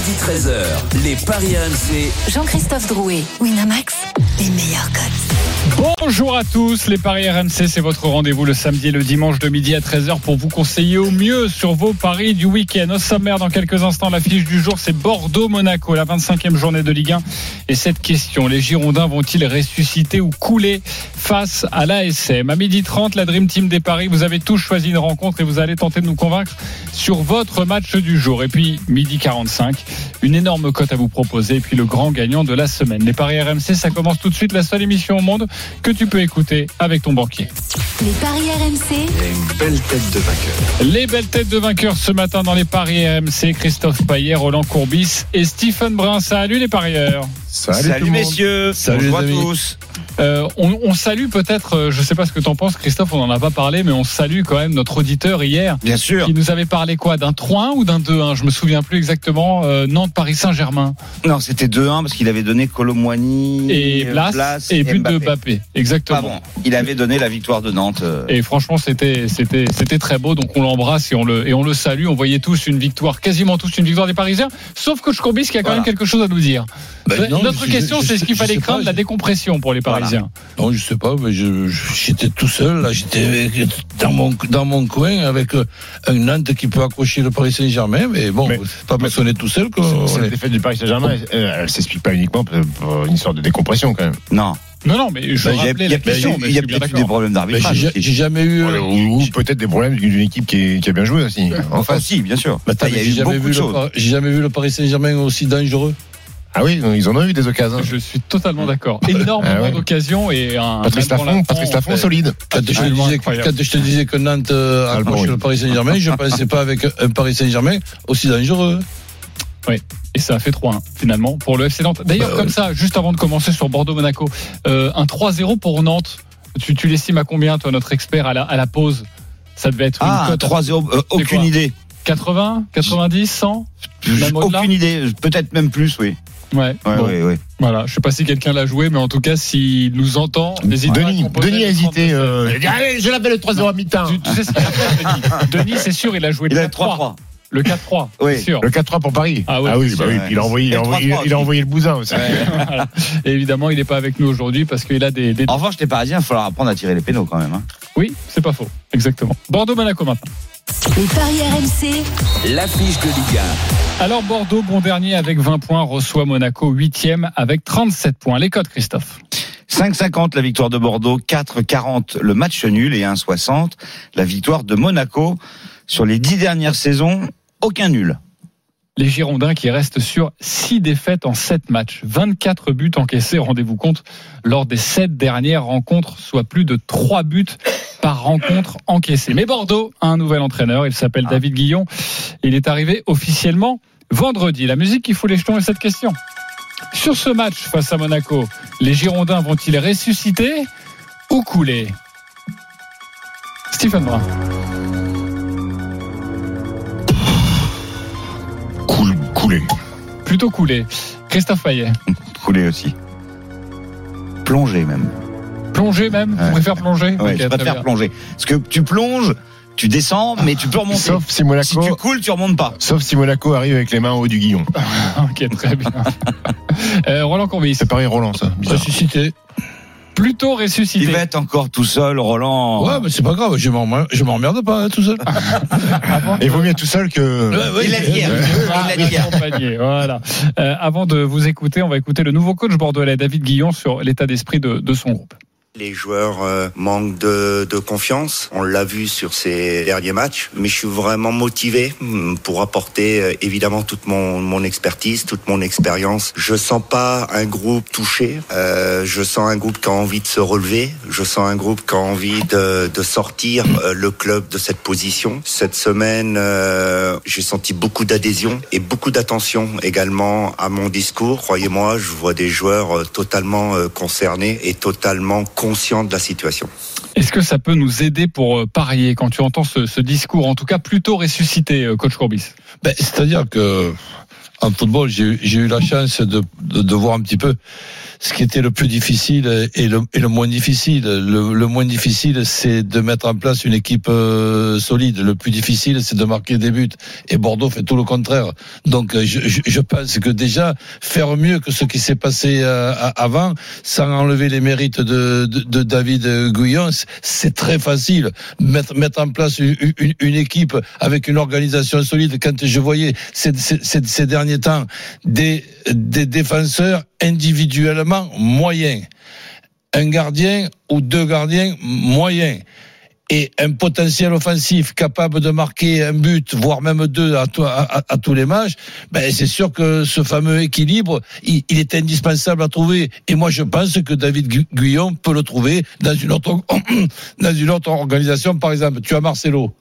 Midi 13h, les Paris RMC. Jean-Christophe Drouet, Winamax, les meilleurs codes. Bonjour à tous, les Paris RMC, c'est votre rendez-vous le samedi et le dimanche de midi à 13h pour vous conseiller au mieux sur vos paris du week-end. Au sommaire, dans quelques instants, l'affiche du jour, c'est Bordeaux-Monaco, la 25e journée de Ligue 1. Et cette question, les Girondins vont-ils ressusciter ou couler face à l'ASM À midi 30, la Dream Team des Paris, vous avez tous choisi une rencontre et vous allez tenter de nous convaincre sur votre match du jour. Et puis, midi 45, une énorme cote à vous proposer et puis le grand gagnant de la semaine. Les Paris RMC, ça commence tout de suite, la seule émission au monde que tu peux écouter avec ton banquier. Les paris RMC, une belle tête de vainqueur. Les belles têtes de vainqueurs ce matin dans les paris RMC, Christophe Payet, Roland Courbis et Stephen Brun. Salut les parieurs. Salut, tout messieurs, Salut, bonjour à tous. Euh, on, on salue peut-être, euh, je sais pas ce que t'en penses Christophe, on n'en a pas parlé, mais on salue quand même notre auditeur hier Bien sûr. qui nous avait parlé quoi D'un 3-1 ou d'un 2-1 Je me souviens plus exactement. Euh, Nantes-Paris Saint-Germain Non, c'était 2-1 parce qu'il avait donné Colomboigny et Blas, et but de Mbappé. Exactement. Il avait donné la victoire de Nantes. euh, Et franchement, c'était c'était c'était très beau. Donc on l'embrasse et on le et on le salue. On voyait tous une victoire, quasiment tous une victoire des Parisiens, sauf coach Courbis qui a quand Voilà. même quelque chose à nous dire. Ben non, Notre je- question, c'est ce qu'il fallait pas, craindre la décompression pour les Voilà. Parisiens. Non, je sais pas, mais j'étais tout seul, là, j'étais dans mon, dans mon coin avec euh, un Nantes qui peut accrocher le Paris Saint-Germain, mais bon, c'est pas parce qu'on est tout seul qu'on Cette est- défaite du Paris Saint-Germain, elle, elle s'explique pas uniquement pour une sorte de décompression quand même. Non. Non, non, mais je Ben, il y a, rappelais il y a peut-être des problèmes d'arbitrage. j'ai jamais eu. Ou, ou peut-être des problèmes d'une équipe qui, est- qui a bien joué aussi. En Enfin, face. si, bien sûr. Mais attends, Ah, j'ai jamais, beaucoup vu de le, choses. Par- j'ai jamais vu le Paris Saint-Germain aussi dangereux. Ah oui, ils en ont eu des occasions. Je suis totalement d'accord. Énormément Ah ouais. d'occasions et un. Patrice l'instant, Patrice fait- solide. Quand je, disais, quand je te disais que Nantes euh, Ah, le Paris Saint-Germain, je ne pensais pas avec un Paris Saint-Germain aussi dangereux. Et ça a fait 3-1 finalement pour le FC Nantes. D'ailleurs, Bah, comme ça, juste avant de commencer sur Bordeaux-Monaco, euh, un 3-0 pour Nantes. Tu, tu l'estimes à combien, toi, notre expert, à la, à la pause? Ça devait être Ah, une un cote 3-0, euh, aucune idée. 80, 90, 100 Même au-delà? Aucune idée. Peut-être même plus, oui. Ouais. Ouais, bon, ouais, ouais. Voilà. Je sais pas si quelqu'un l'a joué, mais en tout cas, s'il nous entend, n'hésite pas à Denis, Denis a hésité. 32. euh, il a dit, Allez, je l'appelle le 3-0 à mi-temps. Tu, tu sais ce qu'il a fait, Denis Denis, c'est sûr, il a joué Il le a 4-3. 3-3. Le 4-3, Oui. sûr. Le 4-3 pour Paris. Ah oui, oui, bah oui. il a envoyé, il a envoyé, 3-3 il a aussi. envoyé le bousin aussi. Voilà. Et évidemment, il n'est pas avec nous aujourd'hui parce qu'il a des, des... En revanche, les Parisiens, il va falloir apprendre à tirer les pénaux quand même. hein. Oui, c'est pas faux. Exactement. Bordeaux-Monaco maintenant. Les paris RMC, L'affiche de Ligue Alors Bordeaux, bon dernier avec 20 points, reçoit Monaco 8e avec 37 points. Les codes, Christophe 5,50 la victoire de Bordeaux, 4,40 le match nul et 1,60 la victoire de Monaco. Sur les dix dernières saisons, aucun nul. Les Girondins qui restent sur 6 défaites en 7 matchs, 24 buts encaissés, rendez-vous compte, lors des 7 dernières rencontres, soit plus de 3 buts par rencontre encaissés. Mais Bordeaux a un nouvel entraîneur, il s'appelle Ah. David Guillon. Il est arrivé officiellement vendredi. La musique qui fout les jetons est cette question. Sur ce match face à Monaco, les Girondins vont-ils ressusciter ou couler? Stephen Brun. Coulé. Plutôt couler. Christophe Payet. Coulé aussi. Plongé même. Plonger même Ouais. Vous préférez plonger Ouais, Ok, je préfère bien. plonger. Parce que tu plonges, tu descends, mais tu peux remonter. Sauf si si Monaco, tu coules, tu remontes pas. sauf si Monaco arrive avec les mains en haut du guillon. Ok, très bien. Euh, Roland Courbis. C'est pareil, Roland, ça. Bizarre. Ressuscité. Plutôt Il ressuscité. va être encore tout seul, Roland. Ouais, mais c'est pas grave, je m'emmerde pas hein, tout seul. Et il vaut mieux tout seul que. Il l'a dit. Ah, Il l'a dit hier. accompagné, voilà. Euh, avant de vous écouter, on va écouter le nouveau coach bordelais, David Guillon, sur l'état d'esprit de, de son groupe. Les joueurs euh, manquent de, confiance. On l'a vu sur ces derniers matchs. Mais je suis vraiment motivé hum, pour apporter euh, évidemment toute mon, expertise, toute mon expérience. Je sens pas un groupe touché. Euh, je sens un groupe qui a envie de se relever. Je sens un groupe qui a envie de, sortir le club de cette position. Cette semaine, j'ai senti beaucoup d'adhésion et beaucoup d'attention également à mon discours. Croyez-moi, je vois des joueurs totalement concernés et totalement de la situation. Est-ce que ça peut nous aider pour euh, parier quand tu entends ce, ce discours, en tout cas plutôt ressuscité, euh, coach Courbis? Ben, C'est-à-dire que en football, j'ai eu- la chance de, de, de voir un petit peu ce qui était le plus difficile et le, et le moins difficile. Le, le moins difficile, c'est de mettre en place une équipe euh, solide. Le plus difficile, c'est de marquer des buts. Et Bordeaux fait tout le contraire. Donc, je, je, je pense que déjà, faire mieux que ce qui s'est passé euh, avant, sans enlever les mérites de, de, de David Guyon, c'est très facile. Mettre, mettre en place une, une, une équipe avec une organisation solide. Quand je voyais ces, ces, ces- ces derniers temps des, défenseurs individuellement moyens, un gardien ou deux gardiens moyens et un potentiel offensif capable de marquer un but, voire même deux à, to- à- à- à tous les matchs, ben c'est sûr que ce fameux équilibre, il, il est indispensable à trouver. Et moi, je pense que David Gu- Guyon peut le trouver dans une autre organisation. Par exemple, tu as Marcelo.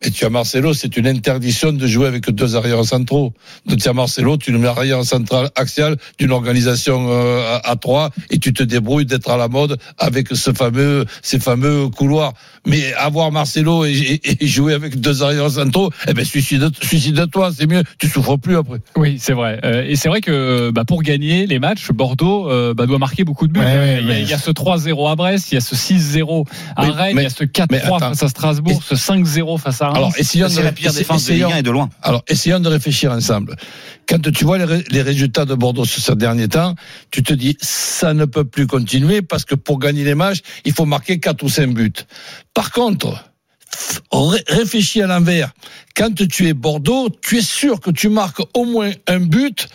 Et tu as Marcelo, c'est une interdiction de jouer avec deux arrières centraux. Donc tu as Marcelo, tu le mets arrière central axial d'une organisation euh, à, à trois et tu te débrouilles d'être à la mode avec ce fameux, ces fameux couloirs. Mais avoir Marcelo et, et- et jouer avec deux arrières centraux, eh ben suicide, suicide-toi, c'est mieux. Tu souffres plus après. Oui, c'est vrai. Euh, et c'est vrai que bah, pour gagner les matchs, Bordeaux euh, bah, doit marquer beaucoup de buts. Ouais, ouais, il, y a, mais- il y a ce 3-0 à Brest, il y a ce 6-0 à Mais- Rennes, mais- il y a ce mais 4-3 attends. face à Strasbourg, ce 5-0 face à Alors, essayons de, la pire essa- défense de Ligue essayons- 1 et de loin. Alors, essayons de réfléchir ensemble. Quand tu vois les, ré- les résultats de Bordeaux sur ces derniers temps, tu te dis, ça ne peut plus continuer parce que pour gagner les matchs, il faut marquer 4 ou 5 buts. Par contre, réfléchis à l'envers. Quand tu es Bordeaux, tu es sûr que tu marques au moins un but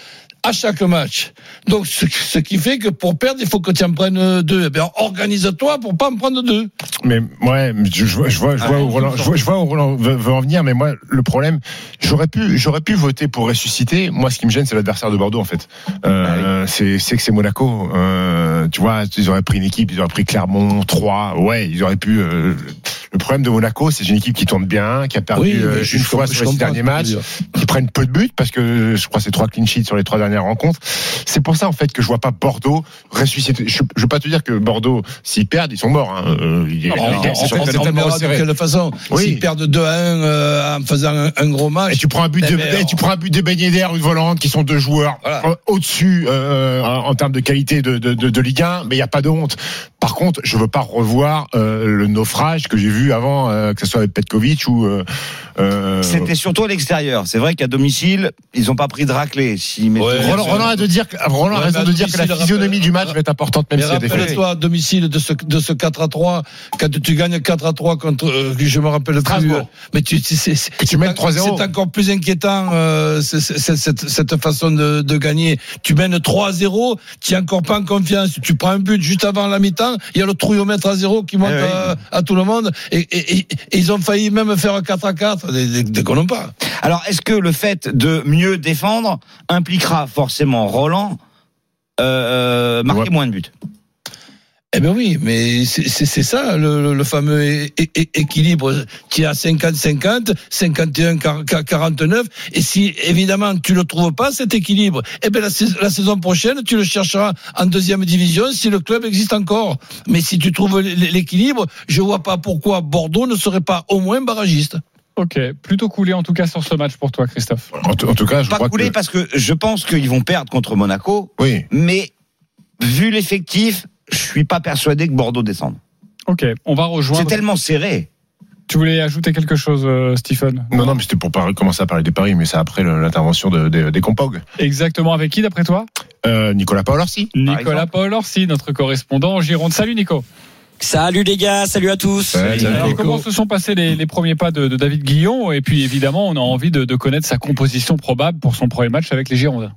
à chaque match. Donc, ce, ce qui fait que pour perdre, il faut que tu en prennes deux. Eh bien, organise-toi pour pas en prendre deux. Mais ouais, je, je vois, je vois, je vois où Roland, je vois, je vois où Roland veut, veut en venir, mais moi, le problème, j'aurais pu, j'aurais pu voter pour ressusciter. Moi, ce qui me gêne, c'est l'adversaire de Bordeaux, en fait. Euh, c'est, c'est que c'est Monaco. Euh, tu vois, ils auraient pris une équipe, ils auraient pris Clermont, 3 Ouais, ils auraient pu. euh, le problème de Monaco, c'est une équipe qui tourne bien, qui a perdu je- une fois sur les derniers matchs, qui prennent peu de buts parce que je crois que c'est trois clean sheets sur les trois dernières rencontres. C'est pour ça en fait que je vois pas Bordeaux ressusciter. Je, je veux pas te dire que Bordeaux, s'ils perdent, ils sont morts. Hein. Euh, c'est tellement- on c'est tellement de quelle façon. Oui. S'ils perdent 2 à 1 euh, en faisant un, un gros match. Et tu prends un but Eh de, ben, et tu prends un but de beignet d'air, une volante, qui sont deux joueurs Voilà. euh, au-dessus euh, en, en termes de qualité de, de, de, de Ligue 1, mais il y a pas de honte. Par contre, je veux pas revoir euh, le naufrage que j'ai vu avant, euh, que ce soit avec Petkovic ou. Euh, euh, C'était surtout à l'extérieur. C'est vrai qu'à domicile, ils n'ont pas pris de raclée. Mettaient- Ouais, Roland, Roland a de dire, que- Roland a Ouais, raison de dire que la physionomie du match va être importante, même Mais faits. rappelle-toi à domicile de ce, de ce 4 à 3, quand tu gagnes 4 à 3 contre, euh, je me rappelle plus. Strasbourg. euh, Mais tu, c'est, tu mènes 3-0. C'est encore plus inquiétant, euh, cette, cette façon de, de gagner. Tu mènes 3 à 0, tu n'es encore pas en confiance. Tu prends un but juste avant la mi-temps, il y a le trouillomètre à 0 qui monte Eh oui. à, à tout le monde, et, et- et- et ils ont failli même faire 4 à 4. Dé- dé- Déconnons pas. Alors, est-ce que le fait de mieux défendre impliquera forcément Roland euh, marquer Ouais. moins de buts Eh ben oui, mais c'est ça le, fameux é- é- é- équilibre. Tu es à 50-50, 51-49, et si évidemment tu le trouves pas cet équilibre, eh ben la, sais- la saison prochaine tu le chercheras en deuxième division si le club existe encore. Mais si tu trouves l'équilibre, je vois pas pourquoi Bordeaux ne serait pas au moins barragiste. Ok, plutôt coulé en tout cas sur ce match pour toi, Christophe. En, tout- en tout cas, je Pas crois coulé que. parce que je pense qu'ils vont perdre contre Monaco, Oui. mais vu l'effectif, je suis pas persuadé que Bordeaux descende. Ok, on va C'est rejoindre. tellement serré. Tu voulais ajouter quelque chose, euh, Stephen? Non, non, mais c'était pour parler- commencer à parler des paris, mais c'est après l'intervention de, de- des Compog. Exactement avec qui d'après toi? Euh, Nicolas Paolorsi. Nicolas exemple. Paul Orsi, notre correspondant en Gironde. Salut Nico. Salut les gars, salut à tous. Salut. Alors, comment se sont passés les, les premiers pas de, de David Guillon? Et puis évidemment, on a envie de, de connaître sa composition probable pour son premier match avec les Girondins.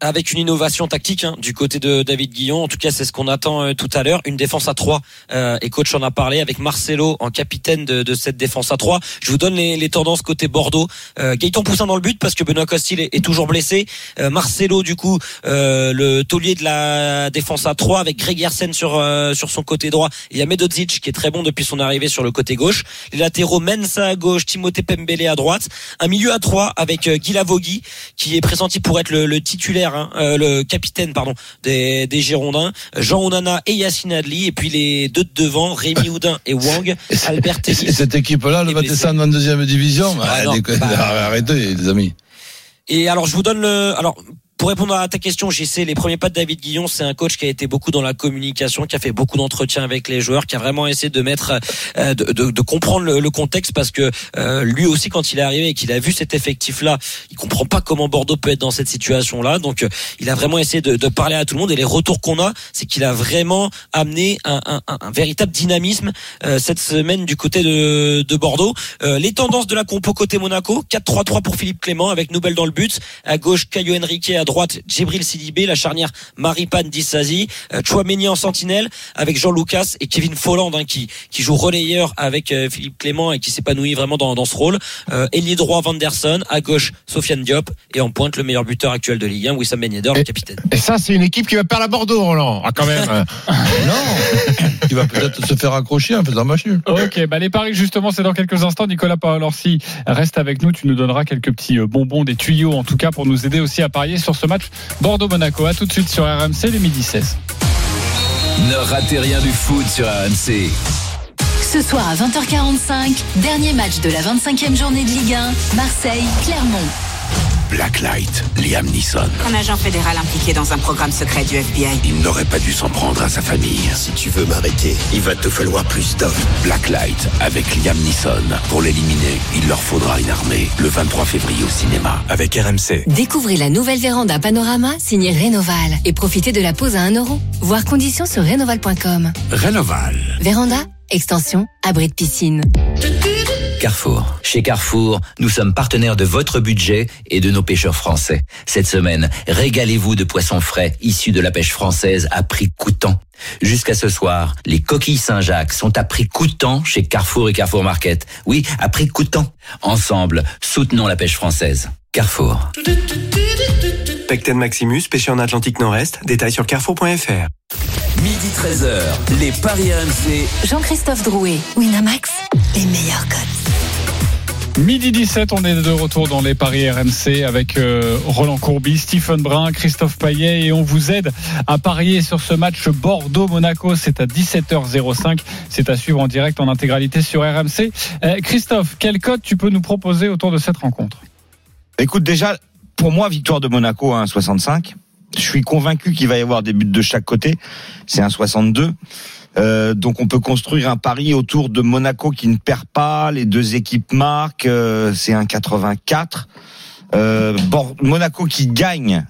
Avec une innovation tactique hein, du côté de David Guillon, en tout cas c'est ce qu'on attend euh, tout à l'heure, une défense à 3 euh, et coach en a parlé avec Marcelo en capitaine de, de cette défense à 3. Je vous donne les, les tendances côté Bordeaux. Euh, Gaëtan Poussin dans le but parce que Benoît Costil est, toujours blessé. Euh, Marcelo du coup euh, le taulier de la défense à 3 avec Greg Yersen sur sur son côté droit et Medodzic qui est très bon depuis son arrivée sur le côté gauche. Les latéraux Mensa à gauche, Timothée Pembele à droite, un milieu à 3 avec Guy Lavogui qui est pressenti pour être le, le titulaire, hein, euh, le capitaine pardon des, des Girondins, Jean Onana et Yacine Adli, et puis les deux de devant, Rémi Houdin et Wang, Albert Ellis. cette équipe-là, elle est va descendre en deuxième division. Ah Ah, non, bah- Arrêtez, les amis. Et alors, je vous donne le. Alors, pour répondre à ta question, j'essaie les premiers pas de David Guillon, c'est un coach qui a été beaucoup dans la communication, qui a fait beaucoup d'entretiens avec les joueurs, qui a vraiment essayé de mettre, euh, de, de, de, comprendre le, le, contexte parce que euh, lui aussi, quand il est arrivé et qu'il a vu cet effectif-là, il comprend pas comment Bordeaux peut être dans cette situation-là. Donc, euh, il a vraiment essayé de, de, parler à tout le monde. Et les retours qu'on a, c'est qu'il a vraiment amené un, un, un véritable dynamisme euh, cette semaine du côté de, de Bordeaux. Euh, les tendances de la compo côté Monaco, 4-3-3 pour Philippe Clément avec Noubel dans le but, à gauche Caio Henrique, à droite Djibril Sidibé, la charnière Maripane Dissazi, euh, Chouameni en sentinelle avec Jean Lucas et Kevin Folland hein, qui qui joue relayeur avec euh, Philippe Clément et qui s'épanouit vraiment dans, dans ce rôle. Euh, ailier droit Vanderson, à gauche Sofiane Diop et en pointe le meilleur buteur actuel de Ligue 1 Wissam Ben Yedder, le capitaine. Et ça c'est une équipe qui va perdre à Bordeaux Roland. Ah quand même. non, qui va peut-être se faire accrocher en faisant match nul. OK, bah les paris justement c'est dans quelques instants Nicolas Paolorsi reste avec nous, tu nous donneras quelques petits bonbons des tuyaux en tout cas pour nous aider aussi à parier sur ce match Bordeaux-Monaco. À tout de suite sur RMC, les midi 16. Ne ratez rien du foot sur RMC. Ce soir à 20h45, dernier match de la 25e journée de Ligue 1, Marseille-Clermont. Blacklight, Liam Neeson. Un agent fédéral impliqué dans un programme secret du FBI. Il n'aurait pas dû s'en prendre à sa famille. Si tu veux m'arrêter, il va te falloir plus d'hommes. Blacklight avec Liam Neeson. Pour l'éliminer, il leur faudra une armée. Le 23 février au cinéma avec RMC. Découvrez la nouvelle véranda Panorama signée Rénoval et profitez de la pause à 1 euro. Voir conditions sur rénoval.com. Rénoval. Véranda, extension, abri de piscine. Chez Carrefour, nous sommes partenaires de votre budget et de nos pêcheurs français. Cette semaine, régalez-vous de poissons frais issus de la pêche française à prix coûtant. Jusqu'à ce soir, les coquilles Saint-Jacques sont à prix coûtant chez Carrefour et Carrefour Market. Oui, à prix coûtant. Ensemble, soutenons la pêche française. Carrefour. Pecten Maximus, pêché en Atlantique Nord-Est. Détails sur carrefour.fr. Midi 13h, les Paris RMC. Jean-Christophe Drouet, Winamax, les meilleurs codes. Midi 17, on est de retour dans les paris RMC avec euh, Roland Courbis, Stephen Brun, Christophe Payet et on vous aide à parier sur ce match Bordeaux-Monaco. C'est à 17h05. C'est à suivre en direct en intégralité sur RMC. Euh, Christophe, quel code tu peux nous proposer autour de cette rencontre? Écoute, déjà, pour moi, victoire de Monaco à 1,65. Je suis convaincu qu'il va y avoir des buts de chaque côté. C'est un 62. Euh, donc on peut construire un pari autour de Monaco qui ne perd pas, les deux équipes marquent, euh, c'est un 84. Euh, Monaco qui gagne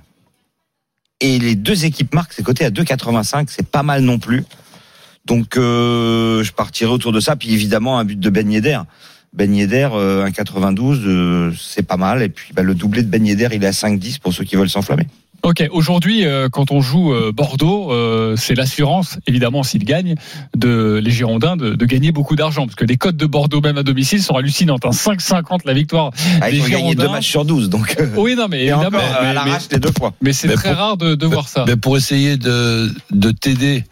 et les deux équipes marquent, c'est coté à 2,85, c'est pas mal non plus. Donc euh, je partirai autour de ça, puis évidemment un but de Ben Yedder. Ben Yedder, euh, 1,92, euh, c'est pas mal. Et puis bah, le doublé de Ben Yedder, il est à 5,10 pour ceux qui veulent s'enflammer. Ok, aujourd'hui, euh, quand on joue euh, Bordeaux, euh, c'est l'assurance, évidemment, s'ils gagnent, de les Girondins, de, de gagner beaucoup d'argent, parce que les cotes de Bordeaux, même à domicile, sont hallucinantes. Hein. 5,50 la victoire ah, des ils ont Girondins. gagné deux matchs sur 12, donc. Oui, non, mais évidemment. Encore, mais, à l'arrache les deux fois. mais c'est très pour- rare de, de voir ça. Mais pour essayer de, de t'aider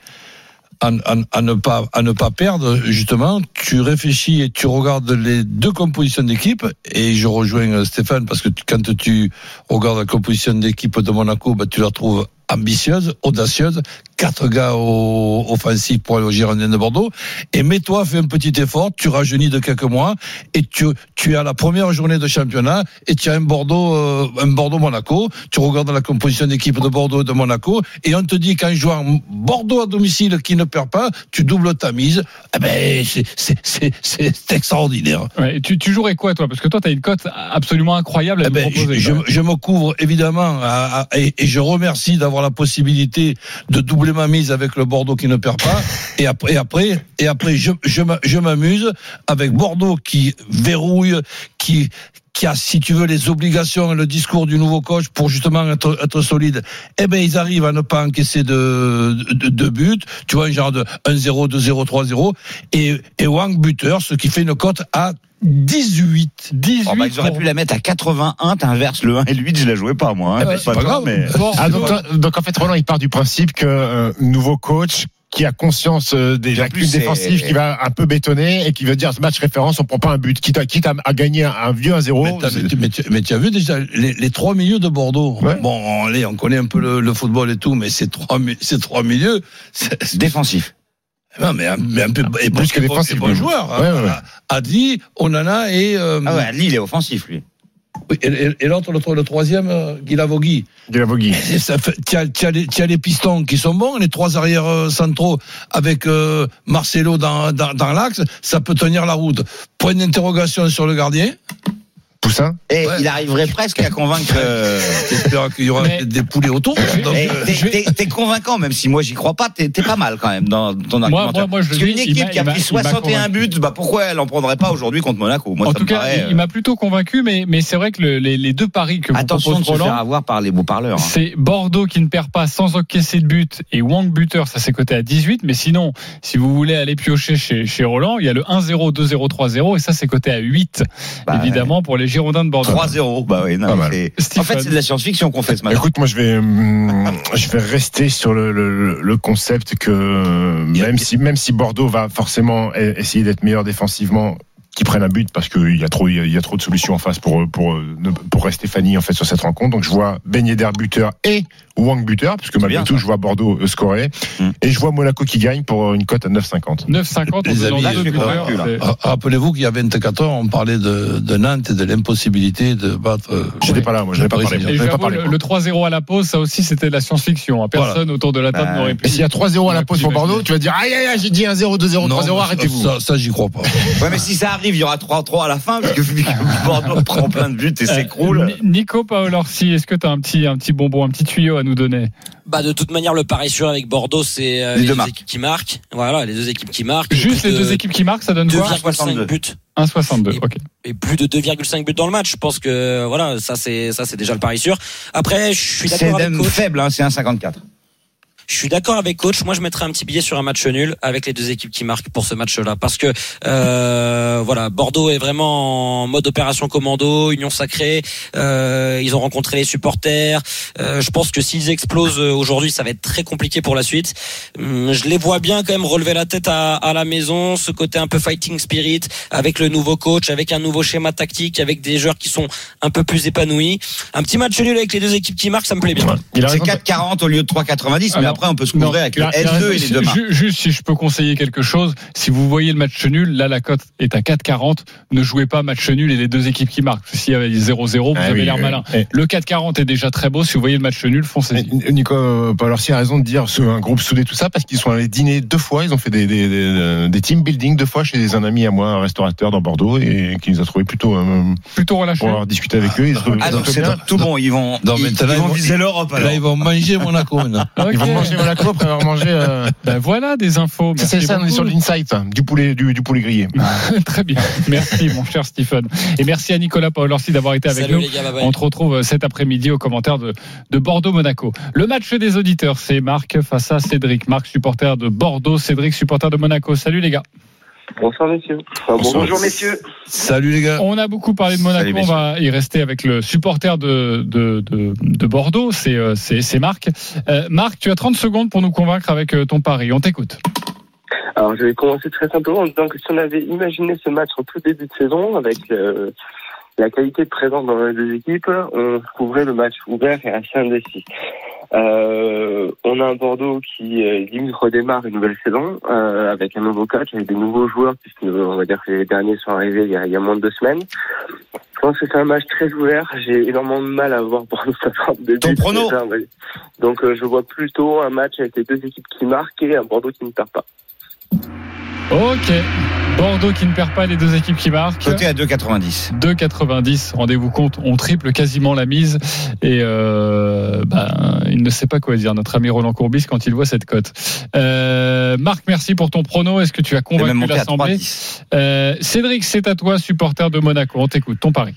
à, ne pas, à ne pas perdre, justement, tu réfléchis et tu regardes les deux compositions d'équipe. Et je rejoins euh, Stéphane parce que quand tu regardes la composition d'équipe de Monaco, bah, tu la trouves ambitieuse, audacieuse. Quatre gars au, offensifs pour aller au Girondins de Bordeaux. Et mets-toi, fais un petit effort, tu rajeunis de quelques mois et tu, tu es à la première journée de championnat et tu as un Bordeaux, euh, un Bordeaux-Monaco. Tu regardes la composition d'équipe de Bordeaux et de Monaco et on te dit qu'en jouant Bordeaux à domicile qui ne perd pas, tu doubles ta mise. Eh ben, c'est, c'est, c'est, c'est extraordinaire. Ouais, tu, tu jouerais quoi, toi? Parce que toi, tu as une cote absolument incroyable à Eh ben, proposer. je, je me couvre évidemment à- à- et, et je remercie d'avoir la possibilité de doubler ma mise avec le Bordeaux qui ne perd pas. Et après, et après, et après je, je m'amuse avec Bordeaux qui verrouille, qui qui a, si tu veux, les obligations et le discours du nouveau coach pour justement être, être solide, eh ben, ils arrivent à ne pas encaisser de, de, de buts. Tu vois, un genre de 1-0, 2-0, 3-0. Et, et Wang buteur, ce qui fait une cote à 18. 18 Oh, bah, ils auraient pour- pu la mettre à 81, t'inverses le 1 et le 8, je la jouais pas, moi. hein. C'est c'est pas grave. mais- Ah, donc, donc en fait Roland il part du principe que euh, nouveau coach qui a conscience euh, des lacunes défensives, qui va un peu bétonner et qui veut dire ce match référence, on prend pas un but, quitte à, quitte à, à gagner un, un vieux 1-0. Mais, t'as- mais tu- as vu déjà les, les trois milieux de Bordeaux. Ouais. Bon, allez, on connaît un peu le, le football et tout, mais ces trois, ces trois milieux, c'est- c'est- Défensif. Non, mais, un- mais un peu et Plus que défensif, bon joueur. Ouais, ouais, ouais. Adi, Onana et euh, Ah ouais, Lille est offensif, lui. Oui, Et, et- et l'autre, le, le troisième, euh, Guilavogui. Guilavogui. Tu as, as les- pistons qui sont bons, les trois arrières euh, centraux avec euh, Marcelo dans, dans, dans l'axe, ça peut tenir la route. Point d'interrogation sur le gardien. Poussin Et il arriverait presque à convaincre. euh, J'espère qu'il y aura Mais- des poulets autour. Euh, t'es- convaincant, même si moi j'y crois pas, t'es pas mal quand même dans ton Moi- argumentaire. moi- moi, je le Parce qu'une équipe qui a pris il m'a 61 buts, bah pourquoi elle en prendrait pas aujourd'hui contre Monaco? Moi, En ça tout me cas, paraît, il- m'a plutôt convaincu, mais, mais c'est vrai que le- les, les deux paris que vous Attention de faire avoir par les beaux parleurs. hein. c'est Bordeaux qui ne perd pas sans encaisser de but et Wang buteur, ça c'est coté à 18. Mais sinon, si vous voulez aller piocher chez, chez Roland, il y a le 1-0, 2-0, 3-0 et ça c'est coté à 8, Bah, évidemment, pour les Girondins de Bordeaux. 3-0, bah oui, non, Pas mal. En fait, c'est de la science-fiction qu'on fait ce matin. Écoute, moi je vais, hum, je vais rester sur le, le, le concept que euh, même si même si Bordeaux va forcément e- essayer d'être meilleur défensivement, qu'ils prennent un but parce qu'il y a trop il y a- trop de solutions en face pour pour ne- pour rester Fanny en fait sur cette rencontre. Donc je vois Ben Yedder buteur et Wang buteur parce que malgré bien, tout ça. je vois Bordeaux euh, scorer Hum. et je vois Monaco qui gagne pour une cote à 9,50. 9,50 en Rappelez-vous qu'il y a 24 heures, on parlait de, de Nantes et de l'impossibilité de battre. euh, J'étais pas là, moi je n'avais pas parlé. Et pas parlé. le, le 3-0 à la pause, ça aussi c'était de la science-fiction. hein. Personne autour de la table Bah, n'aurait pu. Et s'il y a 3-0 à la pause pour. Bordeaux, tu vas dire aïe aïe aïe, j'ai dit 1-0, 2-0, Non, 3-0, ça- arrêtez-vous. Ça, ça, j'y crois pas. Ouais, mais si ça arrive, il y aura 3-3 à la fin, parce que Bordeaux prend plein de buts et s'écroule. Euh, Ni- Nico Paolorsi, est-ce que tu as un petit, un petit bonbon, un petit tuyau à nous donner Bah de toute manière le pari sûr avec Bordeaux c'est euh, Les les, deux deux marques. équipes qui marquent. Voilà, les deux équipes qui marquent. Juste les de deux équipes qui marquent, ça donne quoi 2,5 buts 1,62. Ok. et plus de 2,5 buts dans le match. Je pense que voilà, ça c'est ça c'est déjà le pari sûr. Après, je suis C'est d'accord avec même coach. faible, hein, c'est 1,54. Je suis d'accord avec coach. Moi, je mettrais un petit billet sur un match nul avec les deux équipes qui marquent pour ce match-là, parce que euh, voilà, Bordeaux est vraiment en mode opération commando, union sacrée. Euh, ils ont rencontré les supporters. Euh, je pense que s'ils explosent aujourd'hui, ça va être très compliqué pour la suite. Hum, Je les vois bien quand même relever la tête à, à la maison, ce côté un peu fighting spirit avec le nouveau coach, avec un nouveau schéma tactique, avec des joueurs qui sont un peu plus épanouis. Un petit match nul avec les deux équipes qui marquent, ça me plaît bien. Il a C'est raison. 4,40 au lieu de 3,90, mais Alors, après on peut se Non, couvrir avec le il a- il a L2 et raison. les deux marques. Ju- Juste si je peux conseiller quelque chose, si vous voyez le match nul, là la cote est à 4,40. Ne jouez pas match nul et les deux équipes qui marquent. S'il y avait 0-0, vous Ah avez oui, l'air oui. malin. Et- Le 4,40 est déjà très beau. Si vous voyez le match nul, foncez-y. Mais Nico euh, Paolorsi a raison de dire ce, un groupe soudé tout ça parce qu'ils sont allés dîner deux fois, ils ont fait des, des, des, des team building deux fois chez un ami à moi, un restaurateur dans Bordeaux et qui nous a trouvé plutôt euh, Plutôt relâché. pour avoir discuté avec eux. Ils, Ah, donc c'est tout bon, ils vont, Non, ils, ils vont viser l'Europe alors. Là, ils vont manger Monaco maintenant. Ils vont manger Monaco après avoir mangé. Euh... Ben voilà des infos. C'est Merci ça, on est sur l'insight, ça, du poulet, du, du poulet grillé. Très bien. Merci, mon cher Stephen. Et merci à Nicolas Paolorsi d'avoir été avec Salut nous. les gars, bye bye. On te retrouve cet après-midi au commentaire de, de Bordeaux-Monaco. Le match des auditeurs, c'est Marc face à Cédric. Marc, supporter de Bordeaux, Cédric, supporter de Monaco. Salut les gars. Bonsoir messieurs. Enfin, bonjour messieurs. Salut les gars. On a beaucoup parlé de Monaco. Salut, on va y rester avec le supporter de, de, de, de Bordeaux. C'est, euh, Marc. Euh, Marc, tu as 30 secondes pour nous convaincre avec euh, ton pari. On t'écoute. Alors je vais commencer très simplement en disant que si on avait imaginé ce match en tout début de saison avec euh, la qualité de présence dans les deux équipes, on couvrait le match ouvert et assez indécis. Euh, on a un Bordeaux qui euh, limite redémarre une nouvelle saison euh, avec un nouveau coach, avec des nouveaux joueurs puisque on va dire que les derniers sont arrivés il y a, il y a moins de deux semaines. Je pense que c'est un match très ouvert. J'ai énormément de mal à voir Bordeaux des Ton prono. Donc euh, je vois plutôt un match avec les deux équipes qui marquent et un Bordeaux qui ne perd pas. Ok. Bordeaux qui ne perd pas les deux équipes qui marquent. Côté à 2,90. 2,90. Rendez-vous compte, on triple quasiment la mise. Et euh, ben, il ne sait pas quoi dire, notre ami Roland Courbis, quand il voit cette cote. Euh, Marc, merci pour ton prono. Est-ce que tu as C'est même convaincu l'Assemblée 3,10. euh, Cédric, c'est à toi, supporter de Monaco. On t'écoute, ton pari.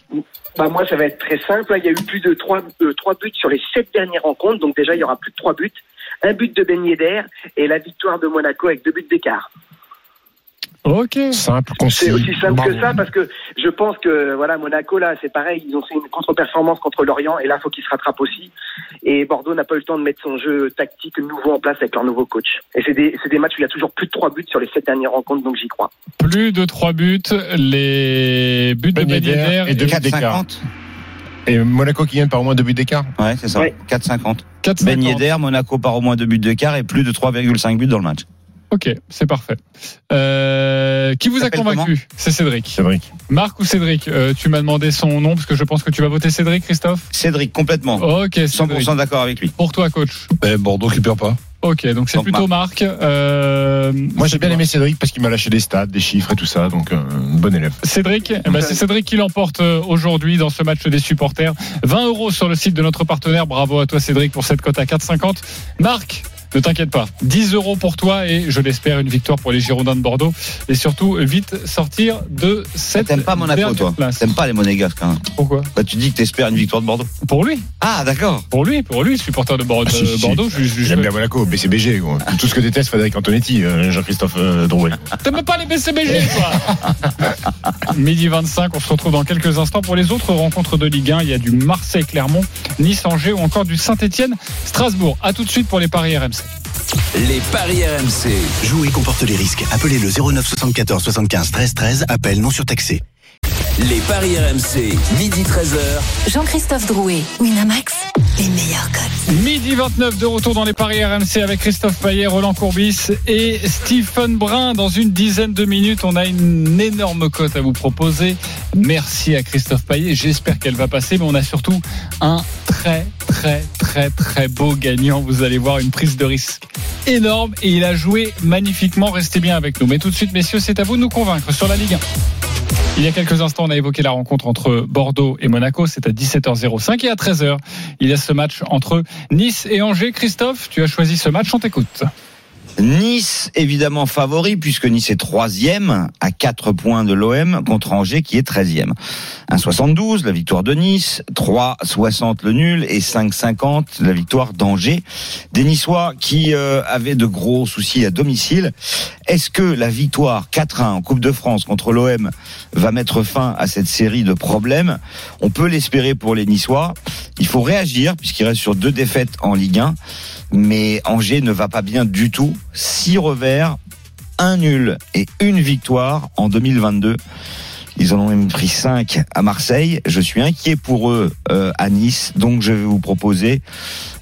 Bah moi, ça va être très simple. Il y a eu plus de trois, euh, trois buts sur les sept dernières rencontres. Donc déjà, il y aura plus de trois buts. Un but de Ben Yedder et la victoire de Monaco avec deux buts d'écart. Ok. Simple, concis. C'est aussi simple Bravo. que ça parce que je pense que voilà Monaco là c'est pareil ils ont fait une contre-performance contre Lorient et là faut qu'ils se rattrapent aussi et Bordeaux n'a pas eu le temps de mettre son jeu tactique nouveau en place avec leur nouveau coach et c'est des c'est des matchs où il y a toujours plus de trois buts sur les sept dernières rencontres donc j'y crois. Plus de 3 buts, les buts de Yedder et d'écart. 4,50. Et Monaco qui gagne par au moins deux buts d'écart. Ouais, c'est ça. Ouais. 4,50. 4,50. Ben Yedder, Monaco par au moins deux buts d'écart et plus de 3,5 buts dans le match. Ok, c'est parfait. Euh, qui vous a convaincu C'est Cédric. Cédric. Marc ou Cédric Euh, Tu m'as demandé son nom parce que je pense que tu vas voter Cédric, Christophe. Cédric, complètement. Ok, Cédric. 100% d'accord avec lui. Pour toi, coach. Ben, Bordeaux qui perd pas. Ok, donc c'est plutôt Marc. Euh, Moi, j'ai bien aimé Cédric parce qu'il m'a lâché des stats, des chiffres et tout ça. Donc, euh, bon élève. Cédric, eh ben, c'est Cédric qui l'emporte euh, aujourd'hui dans ce match des supporters. 20 euros sur le site de notre partenaire. Bravo à toi, Cédric, pour cette cote à 4,50. Marc, ne t'inquiète pas. 10 euros pour toi et je l'espère une victoire pour les Girondins de Bordeaux. Et surtout, vite sortir de cette. T'aimes pas Monaco, toi. T'aimes pas les Monégasques, hein Pourquoi Bah, tu dis que t'espères une victoire de Bordeaux. Pour lui. Ah, d'accord. Pour lui, pour lui, supporter de Bordeaux. Ah, si, si, si. Bordeaux je, je- je- J'aime bien Monaco, BCBG. Gros. Tout ce que déteste Frédéric Antonetti, euh, Jean-Christophe euh, Drouet. T'aimes pas les BCBG, toi Midi 25, on se retrouve dans quelques instants pour les autres rencontres de Ligue 1. Il y a du Marseille-Clermont, Nice-Angers ou encore du Saint-Etienne-Strasbourg. À tout de suite pour les paris RMC. Les paris RMC. Jouer comporte les risques. Appelez le 09 74 75 13 13. Appel non surtaxé. Les paris RMC. Midi 13h. Jean-Christophe Drouet, Winamax, les meilleurs codes. Midi 29 de retour dans les paris RMC avec Christophe Payet, Roland Courbis et Stephen Brun. Dans une dizaine de minutes, on a une énorme cote à vous proposer. Merci à Christophe Payet. J'espère qu'elle va passer, mais on a surtout un très, très, très, très beau gagnant. Vous allez voir une prise de risque énorme et il a joué magnifiquement. Restez bien avec nous. Mais tout de suite, messieurs, c'est à vous de nous convaincre sur la Ligue 1. Il y a quelques instants, on a évoqué la rencontre entre Bordeaux et Monaco. C'est à 17h05 et à 13h. Il y a ce match entre Nice et Angers. Christophe, tu as choisi ce match, on t'écoute. Nice, évidemment favori, puisque Nice est troisième à 4 points de l'OM contre Angers qui est 13e. 1,72 la victoire de Nice, 3,60 le nul et 5,50 la victoire d'Angers. Des Niçois qui euh, avaient de gros soucis à domicile. Est-ce que la victoire 4-1 en Coupe de France contre l'OM va mettre fin à cette série de problèmes? On peut l'espérer pour les Niçois. Il faut réagir puisqu'il reste sur deux défaites en Ligue 1 mais Angers ne va pas bien du tout. Six revers, un nul et une victoire en 2022. Ils en ont même pris 5 à Marseille. Je suis inquiet pour eux euh, à Nice, donc je vais vous proposer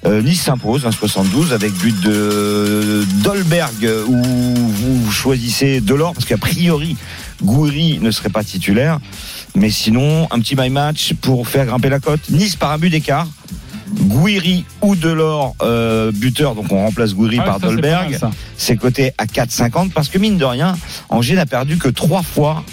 euh, Nice s'impose 1,72 avec but de Dolberg où vous choisissez Delors parce qu'a priori Gouiri ne serait pas titulaire. Mais sinon, un petit my match pour faire grimper la cote. Nice par un but d'écart. Gouiri ou Delors euh, buteur, donc on remplace Gouiri Ah, par ça, Dolberg. C'est coté à 4,50 parce que mine de rien, Angers n'a perdu que 3 fois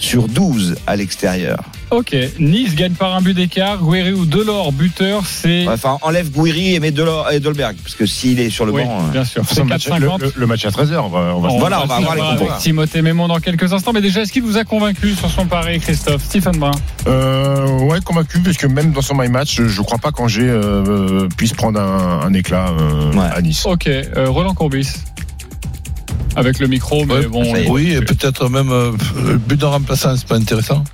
sur 12 à l'extérieur. Ok, Nice gagne par un but d'écart. Guerri ou Delors, buteur, c'est. Enfin, enlève Gouiri et met Delors et Dolberg parce que s'il est sur le Oui, banc. euh, bien sûr. C'est le, match, 4,50. le- le match à 13h. On va, on va Voilà, on va avoir les compos. Timothée Mémon dans quelques instants. Mais déjà, est-ce qu'il vous a convaincu sur son pari, Christophe? Stephen Brun Euh, ouais, convaincu, parce que même dans son my match, je ne crois pas qu'Angers euh, euh, puisse prendre un, un éclat euh, Ouais. à Nice. Ok, euh, Roland Courbis. Avec le micro, mais Ouais, bon. Oui, et peut-être même euh, le but d'un remplaçant, c'est pas intéressant.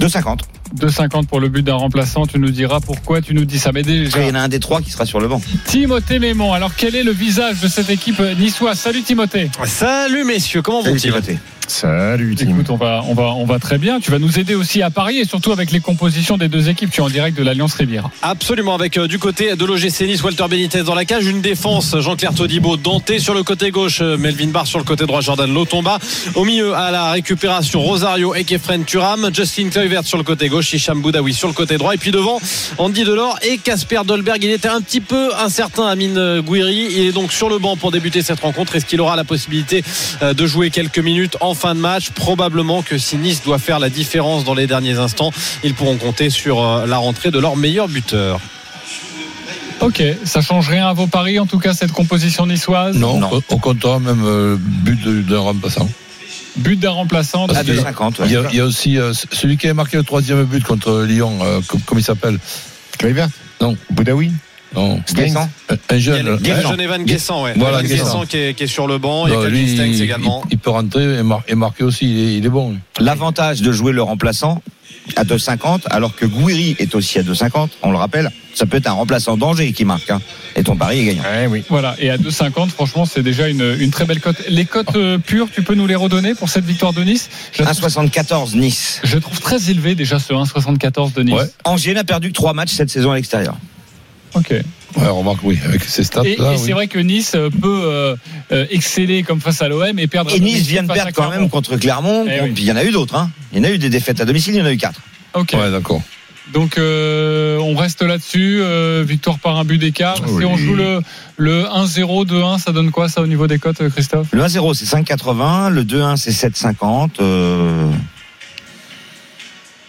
2,50. 2,50 pour le but d'un remplaçant. Tu nous diras pourquoi tu nous dis ça. Mais déjà, il y en a un des trois qui sera sur le banc. Timothée Mémon. Alors, quel est le visage de cette équipe niçoise? Salut Timothée. Salut messieurs, comment Salut vont-ils? Timothée. Salut, Tim. Écoute, on va, on va, on va très bien. Tu vas nous aider aussi à parier, surtout avec les compositions des deux équipes. Tu es en direct de l'Alliance Riviera. Absolument, avec euh, du côté de l'OGC Nice, Walter Benitez dans la cage, une défense, Jean-Claire Todibo, Danté sur le côté gauche, euh, Melvin Barr sur le côté droit, Jordan Lotomba. Au milieu, à la récupération, Rosario et Kefren Turam, Justin Kluivert sur le côté gauche, Hicham Boudaoui sur le côté droit. Et puis devant, Andy Delors et Casper Dolberg. Il était un petit peu incertain, Amine Gouiri. Il est donc sur le banc pour débuter cette rencontre. Est-ce qu'il aura la possibilité euh, de jouer quelques minutes en fin de match? Probablement que si Nice doit faire la différence dans les derniers instants, ils pourront compter sur euh, la rentrée de leur meilleur buteur. Ok, ça change rien à vos paris, en tout cas, cette composition niçoise? Non, Non. On, on comptera même euh, but de- d'un remplaçant. But d'un remplaçant. À qu'il y a- 2,50. ouais. Il y, a, il y a aussi euh, celui qui a marqué le troisième but contre Lyon, euh, comme, comme il s'appelle? Kluivert Non. Boudaoui? Non. Guessant. Un- Un jeune. Guessant. Genevan Guessant, ouais. Voilà, Evan Guessant. Guessant qui est, qui est sur le banc. Il y a lui, également. il- il peut rentrer et, mar- et marquer aussi. Il est, il est bon. L'avantage de jouer le remplaçant à 2,50 alors que Gouiri est aussi à 2,50, on le rappelle, ça peut être un remplaçant danger qui marque. hein. Et ton pari est gagnant. Ouais, oui. Voilà, et à 2,50, franchement, c'est déjà une, une très belle cote. Les cotes euh, pures, tu peux nous les redonner pour cette victoire de Nice? Je la, trouve, 1,74 Nice. je trouve très élevé déjà ce 1,74 de Nice. Ouais. Angers n'a perdu que 3 matchs cette saison à l'extérieur. Ok. Ouais, remarque, oui, avec ces stats Et, et c'est vrai que Nice euh, peut euh, euh, exceller comme face à l'OM et perdre. Et Nice vient de perdre quand même contre Clermont. Eh Bon, oui. Puis il y en a eu d'autres. Hein. Il y en a eu des défaites à domicile, il y en a eu quatre. Ok. Ouais, d'accord. Donc euh, on reste là-dessus. euh, victoire par un but d'écart. Si Oui. on joue le, le 1-0, 2-1, ça donne quoi ça au niveau des cotes, Christophe? Le 1-0, c'est 5,80. Le 2-1, c'est 7,50. Euh...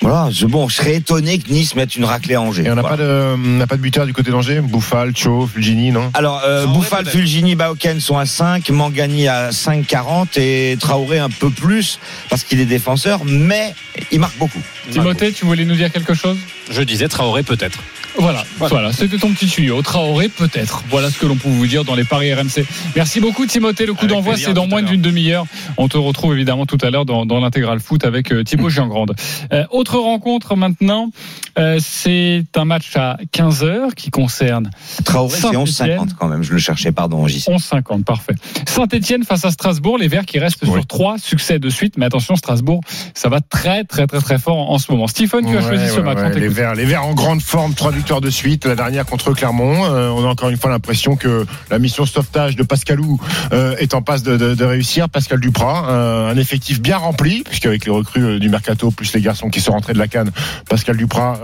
Voilà, je, bon, je serais étonné que Nice mette une raclée à Angers. Et on n'a Voilà. pas de, on n'a pas de buteur du côté d'Angers Bouffal, Cho, Fulgini, non Alors, euh, Bouffal. Fulgini, Baoken sont à 5, Mangani à 5,40 et Traoré un peu plus parce qu'il est défenseur, mais il marque beaucoup. Timothée, tu voulais nous dire quelque chose? Je disais Traoré peut-être. Voilà, voilà, c'était ton petit tuyau. Traoré, peut-être. Voilà ce que l'on peut vous dire dans les paris RMC. Merci beaucoup, Timothée. Le coup d'envoi, c'est dans moins d'une demi-heure. On te retrouve évidemment tout à l'heure dans, dans l'intégral foot avec euh, Thibaut Giangrande. Euh, autre rencontre maintenant, euh, c'est un match à 15h qui concerne Traoré, c'est Saint-Étienne. 11,50 quand même. Je le cherchais, pardon, JC. 11,50, parfait. Saint-Etienne face à Strasbourg, les Verts qui restent Oui. sur trois succès de suite. Mais attention, Strasbourg, ça va très, très, très, très fort en, en ce moment. Stephen, tu as Ouais, choisi ce match. ouais, les. Verts, les Verts en grande forme, trois victoires de suite. La dernière contre Clermont. Euh, on a encore une fois l'impression que la mission sauvetage de Pascalou euh, est en passe de, réussir. Pascal Duprat, euh, un effectif bien rempli, puisqu'avec les recrues du mercato plus les garçons qui sont rentrés de la canne, Pascal Duprat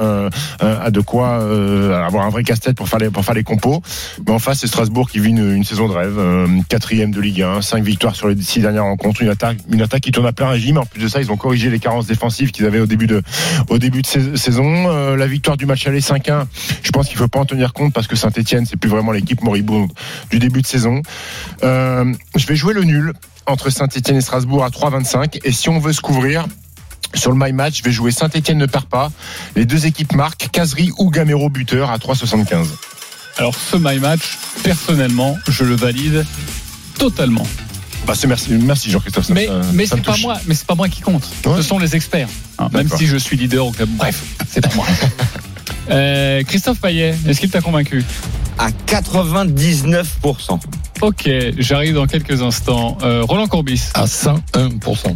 a de quoi avoir un vrai casse-tête pour faire les compos. Mais en face, c'est Strasbourg qui vit une, saison de rêve, quatrième de Ligue 1, cinq victoires sur les six dernières rencontres, une attaque une attaque qui tourne à plein régime. En plus de ça, ils ont corrigé les carences défensives qu'ils avaient au début de au début de sais- saison. La victoire du match aller 5-1, je pense qu'il faut pas en tenir compte parce que Saint-Etienne, c'est plus vraiment l'équipe moribonde du début de saison. Euh, je vais jouer le nul entre Saint-Etienne et Strasbourg à 3-25. Et si on veut se couvrir, sur le My Match, je vais jouer Saint-Etienne ne perd pas. Les deux équipes marquent Casery ou Gamero buteur à 3,75. Alors, ce My Match, personnellement, je le valide totalement. Bah, c'est merci, merci Jean-Christophe. Mais, ça- mais c'est pas moi, mais c'est pas moi qui compte. Ouais. Ce sont les experts. hein, même si je suis leader au club. Bref, c'est pas moi. Euh, Christophe Payet, est-ce qu'il t'a convaincu À 99%. Ok, j'arrive dans quelques instants. Euh, Roland Courbis. À 101%.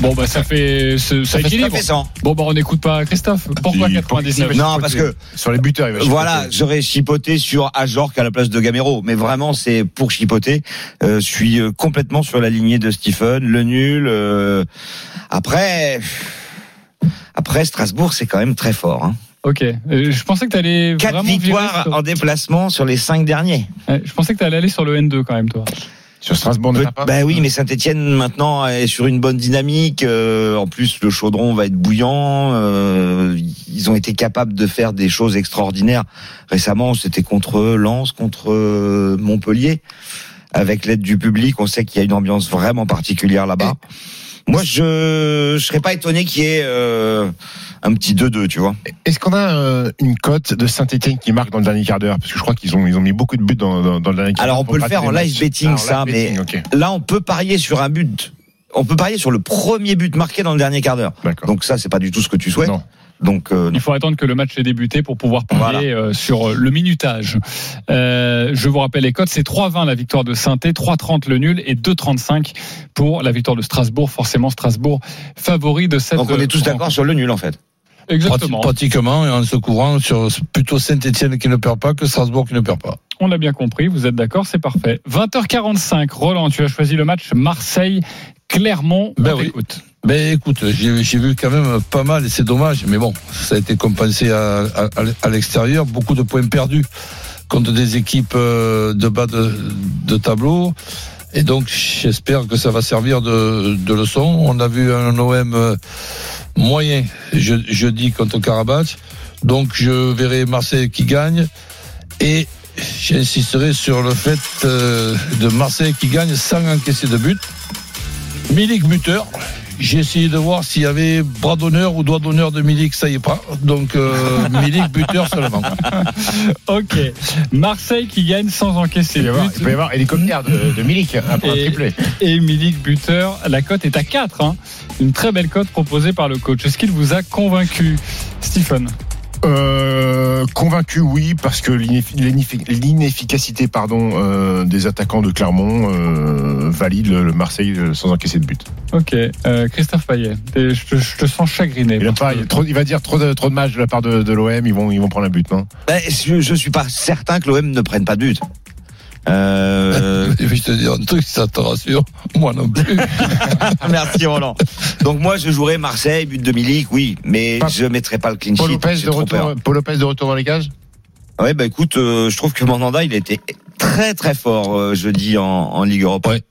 Bon bah ça fait ça Ça fait- équilibre. ça fait 100. Bon bah on n'écoute pas Christophe. Pourquoi Il- 99 il va Non, parce que Sur les buteurs, il va Voilà, j'aurais chipoté sur Ajorc à la place de Gamero, mais vraiment c'est pour chipoter. Euh, je suis euh, complètement sur la lignée de Stephen, le nul. euh, Après, après Strasbourg, c'est quand même très fort. Hein. Ok, Euh, je pensais que t'allais Quatre vraiment virer victoires sur- en déplacement sur les cinq derniers. Ouais, Je pensais que t'allais aller sur le N2 quand même toi. Sur Strasbourg, Peut- pas. bah oui, mais Saint-Etienne maintenant est sur une bonne dynamique. euh, en plus, le chaudron va être bouillant. euh, ils ont été capables de faire des choses extraordinaires. Récemment, c'était contre Lens, contre Montpellier. Avec l'aide du public, on sait qu'il y a une ambiance vraiment particulière là-bas. Moi, je je serais pas étonné qu'il y ait euh, un petit 2-2, tu vois. Est-ce qu'on a euh, une cote de Saint-Etienne qui marque dans le dernier quart d'heure? Parce que je crois qu'ils ont, ils ont mis beaucoup de buts dans, dans, dans le dernier quart d'heure. Alors, on peut le faire en live betting, Ah, ça, live mais betting, là, on peut parier sur un but. On peut parier sur le premier but marqué dans le dernier quart d'heure. Donc ça, c'est pas du tout ce que tu souhaites. Non. Donc euh, Il faut attendre que le match ait débuté pour pouvoir parler euh, sur le minutage. Euh, je vous rappelle les codes, c'est 3,20 la victoire de saint 3,30 le nul et 2,35 pour la victoire de Strasbourg. Forcément, Strasbourg favori de cette. donc on est tous d'accord sur le nul en fait. Exactement. Prati- Pratiquement, et en se couvrant sur plutôt Saint-Etienne qui ne perd pas que Strasbourg qui ne perd pas. On l'a bien compris, vous êtes d'accord, c'est parfait. 20h45, Roland, tu as choisi le match Marseille-Clermont. Ben On oui. Ben écoute, j'ai vu quand même pas mal et c'est dommage, mais bon, ça a été compensé à, l'extérieur, beaucoup de points perdus contre des équipes euh, de bas de, tableau. Et donc j'espère que ça va servir de, de leçon. On a vu un OM euh, moyen je, jeudi contre Karabakh. Donc je verrai Marseille qui gagne et j'insisterai sur le fait euh, de Marseille qui gagne sans encaisser de but. Milik buteur. J'ai essayé de voir s'il y avait bras d'honneur ou doigt d'honneur de Milik, ça y est pas. Donc euh, Milik buteur seulement. Ok. Marseille qui gagne sans encaisser Il peut y de avoir, but. il peut y avoir hélicoptère de, de Milik hein, pour un Et- triplé. Et Milik buteur, la cote est à 4. hein. Une très belle cote proposée par le coach. Est-ce qu'il vous a convaincu, Stephen? Euh, convaincu, oui, parce que l'ineffi- l'ineffi- l'inefficacité pardon, euh, des attaquants de Clermont euh, valide le, le Marseille euh, sans encaisser de but. Ok, euh, Christophe Payet, je te, je te sens chagriné. Il, pas, il, trop- va dire trop de, trop de matchs de la part de, de l'OM, ils vont, ils vont prendre un but, non? Ben, je, je suis pas certain que l'OM ne prenne pas de but. Euh... Je vais te dire un truc, ça te rassure. Moi non plus. Merci Roland. Donc moi je jouerais Marseille, but de Milik, oui, mais je mettrai pas le clean Paul sheet. Lopez, j'ai de retour. Paul Lopez de retour dans les cages? Ouais, bah écoute, euh, je trouve que Mandanda il été très très fort euh, jeudi en, en Ligue Europa. Ouais.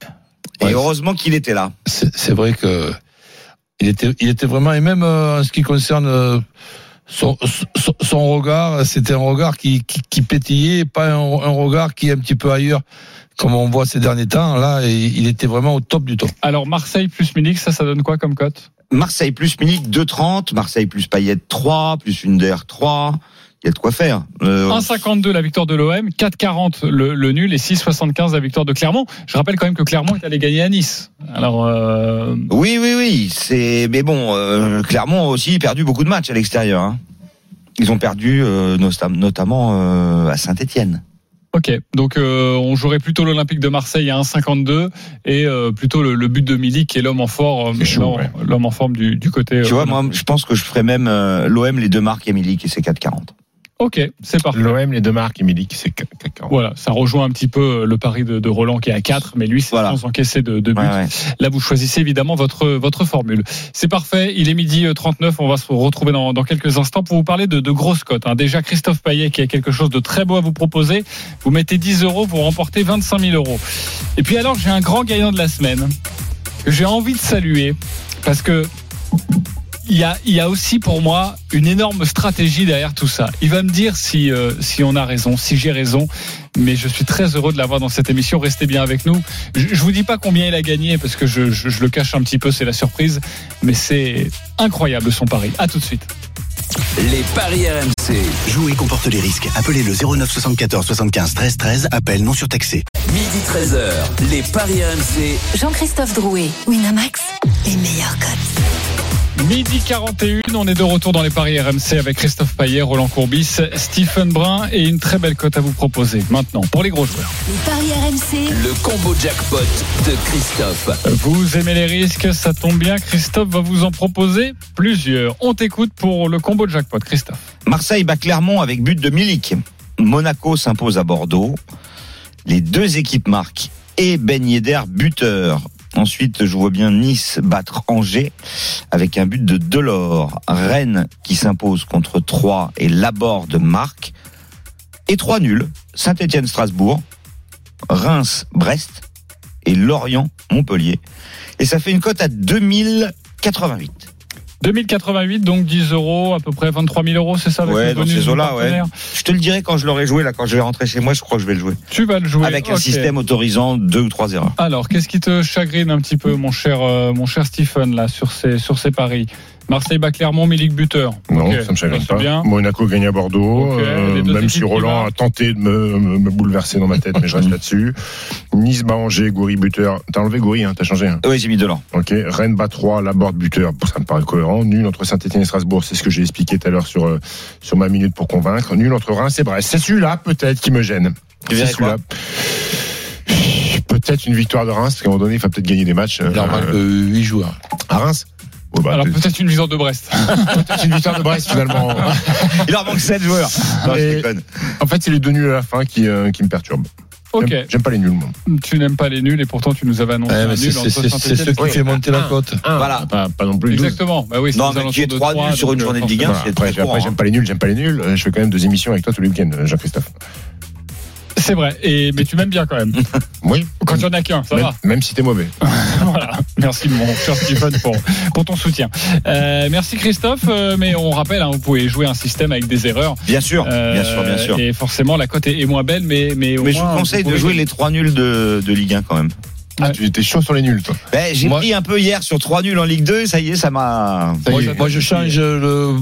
Et Ouais. heureusement qu'il était là. C'est c'est vrai que il était, il était vraiment, et même euh, en ce qui concerne euh, son, son, son regard, c'était un regard qui, qui, qui pétillait, pas un, un regard qui est un petit peu ailleurs, comme on voit ces derniers temps. Là, et il était vraiment au top du top. Alors Marseille plus Milik, ça, ça donne quoi comme cote? Marseille plus Milik 2,30, Marseille plus Payet 3, plus une DR 3. Il y a de quoi faire. Euh, 1,52 la victoire de l'OM, 4,40 le, le nul et 6,75 la victoire de Clermont. Je rappelle quand même que Clermont est allé gagner à Nice. Alors, euh, Oui, oui, oui. C'est, mais bon, euh, Clermont a aussi perdu beaucoup de matchs à l'extérieur. hein. Ils ont perdu euh, notam- notamment euh, à Saint-Étienne. ok. Donc, euh, on jouerait plutôt l'Olympique de Marseille à 1,52 et euh, plutôt le, le but de Milik qui est l'homme en chaud, ouais. l'homme en forme du, du côté. Tu euh, vois, moi, je pense que je ferais même euh, l'OM les deux marques et Milik et c'est 4,40. Ok, c'est parfait. L'OM, les deux marques, et Milik, c'est 40. Voilà, ça rejoint un petit peu le pari de, de Roland qui est à 4, mais lui, c'est Voilà. sans encaisser de, de but. Ouais, ouais. Là, vous choisissez évidemment votre, votre formule. C'est parfait, il est midi euh, 39, on va se retrouver dans, dans quelques instants pour vous parler de, de grosses cotes. hein. Déjà, Christophe Payet qui a quelque chose de très beau à vous proposer. Vous mettez 10 euros, vous remportez 25 000 euros. Et puis alors, j'ai un grand gagnant de la semaine que j'ai envie de saluer parce que il y a, il y a aussi pour moi une énorme stratégie derrière tout ça. Il va me dire si, euh, si on a raison, si j'ai raison, mais je suis très heureux de l'avoir dans cette émission. Restez bien avec nous. Je, je vous dis pas combien il a gagné parce que je, je, je le cache un petit peu, c'est la surprise, mais c'est incroyable son pari. À tout de suite. Les paris RMC. Jouer comporte les risques. Appelez le 09 74 75 13 13. Appel non surtaxé. Midi 13h, les Paris RMC. Jean-Christophe Drouet, Winamax, les meilleurs cotes. Midi 41, on est de retour dans les paris RMC avec Christophe Payet, Roland Courbis, Stephen Brun et une très belle cote à vous proposer. Maintenant, pour les gros joueurs. Les paris RMC, Le combo jackpot de Christophe. Vous aimez les risques, ça tombe bien. Christophe va vous en proposer plusieurs. On t'écoute pour le combo de jackpot, Christophe. Marseille bat Clermont avec but de Milik. Monaco s'impose à Bordeaux. Les deux équipes marquent et Ben Yedder buteur. Ensuite, je vois bien Nice battre Angers avec un but de Delors. Rennes qui s'impose contre 3 et Laborde marque. Et 3 nuls. Saint-Étienne-Strasbourg, Reims-Brest et Lorient-Montpellier. Et ça fait une cote à 2088. 2088, donc 10 euros, à peu près 23 000 euros, c'est ça avec Ouais, dans ces eaux-là, ouais. Je te le dirai quand je l'aurai joué, là, quand je vais rentrer chez moi, je crois que je vais le jouer. Tu vas le jouer. Avec un système autorisant deux ou trois erreurs. Alors, qu'est-ce qui te chagrine un petit peu, mon cher, euh, mon cher Stephen, là, sur ces, sur ces paris? Marseille bat Clermont, Milik buteur. Non, Ok, ça me chagrine pas. bien. Monaco gagne à Bordeaux, euh, même si Roland a tenté de me, me- me bouleverser dans ma tête, mais je reste là-dessus. Nice bat Angers, Goury buteur. T'as enlevé Goury, hein, t'as changé. Hein. Oui, j'ai mis Delors. Ok, Rennes bat 3, Laborde buteur, ça me paraît cohérent. Nul entre Saint-Etienne et Strasbourg, c'est ce que j'ai expliqué tout à l'heure sur, euh, sur ma minute pour convaincre. Nul entre Reims et Brest. C'est celui-là peut-être qui me gêne. C'est celui-là. Peut-être une victoire de Reims, parce qu'à un moment donné, il faut peut-être gagner des matchs. Il Euh, 8 joueurs. à Reims Ouais, bah, Alors, peut- peut-être une victoire de Brest. peut-être une victoire de Brest finalement. Il leur manque 7 joueurs. Non, je Et- déconne. En fait, c'est les deux nuls à la fin qui, euh, qui me perturbent. ok. J'aime- pas les nuls, moi. Tu n'aimes pas les nuls et pourtant tu nous avais annoncé mais c'est ce qui fait monter la cote. Voilà. Pas, pas non plus 12. Exactement. Bah oui, Non, mais de trois trois, nuls sur une journée de euh, Ligue 1, Voilà, c'est après, très après, courant. j'aime pas les nuls, j'aime pas les nuls. Euh, Je fais quand même deux émissions avec toi tous les week-ends, euh, Jean-Christophe. C'est vrai. Et, mais tu m'aimes bien quand même. Oui. Quand il y en a qu'un, ça même, va. même si t'es mauvais. voilà. Merci mon cher Stephen pour, pour ton soutien. Euh, merci Christophe. Euh, mais on rappelle, hein, vous pouvez jouer un système avec des erreurs. Bien sûr, Euh, bien sûr, bien sûr. Et forcément, la cote est, est moins belle, mais mais, au Mais je vous conseille de jouer les 3 nuls de, de Ligue 1 quand même. Ah, tu étais chaud sur les nuls, toi. Ben, j'ai pris un peu hier sur 3 nuls en Ligue 2 et ça y est, ça m'a. Ça y Moi, est. je- moi, je change le